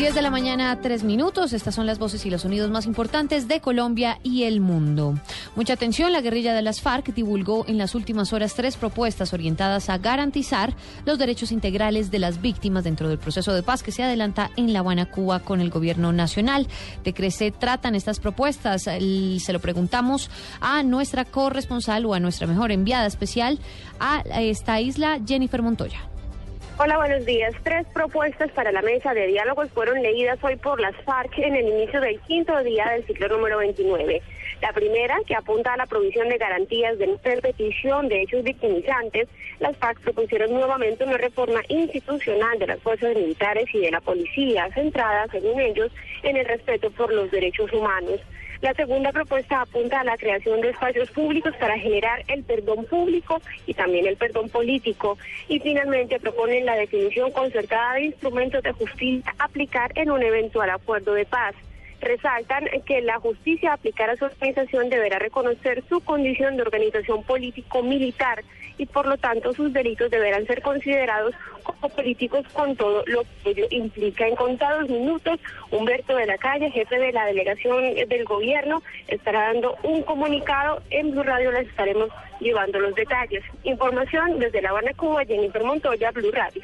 10 de la mañana, tres minutos. Estas son las voces y los sonidos más importantes de Colombia y el mundo. Mucha atención, la guerrilla de las FARC divulgó en las últimas horas tres propuestas orientadas a garantizar los derechos integrales de las víctimas dentro del proceso de paz que se adelanta en La Habana, Cuba, con el gobierno nacional. ¿De qué se tratan estas propuestas? Se lo preguntamos a nuestra corresponsal o a nuestra mejor enviada especial a esta isla, Jennifer Montoya. Hola, buenos días. Tres propuestas para la mesa de diálogos fueron leídas hoy por las FARC en el inicio del quinto día del ciclo número 29. La primera, que apunta a la provisión de garantías de no repetición de hechos victimizantes, las FARC propusieron nuevamente una reforma institucional de las fuerzas militares y de la policía, centrada, según ellos, en el respeto por los derechos humanos. La segunda propuesta apunta a la creación de espacios públicos para generar el perdón público y también el perdón político. Y finalmente proponen la definición concertada de instrumentos de justicia aplicar en un eventual acuerdo de paz resaltan que la justicia aplicar a su organización deberá reconocer su condición de organización político-militar y por lo tanto sus delitos deberán ser considerados como políticos con todo lo que ello implica. En contados minutos, Humberto de la Calle, jefe de la delegación del gobierno, estará dando un comunicado. En Blue Radio les estaremos llevando los detalles. Información desde La Habana, Cuba, Jennifer Montoya, Blue Radio.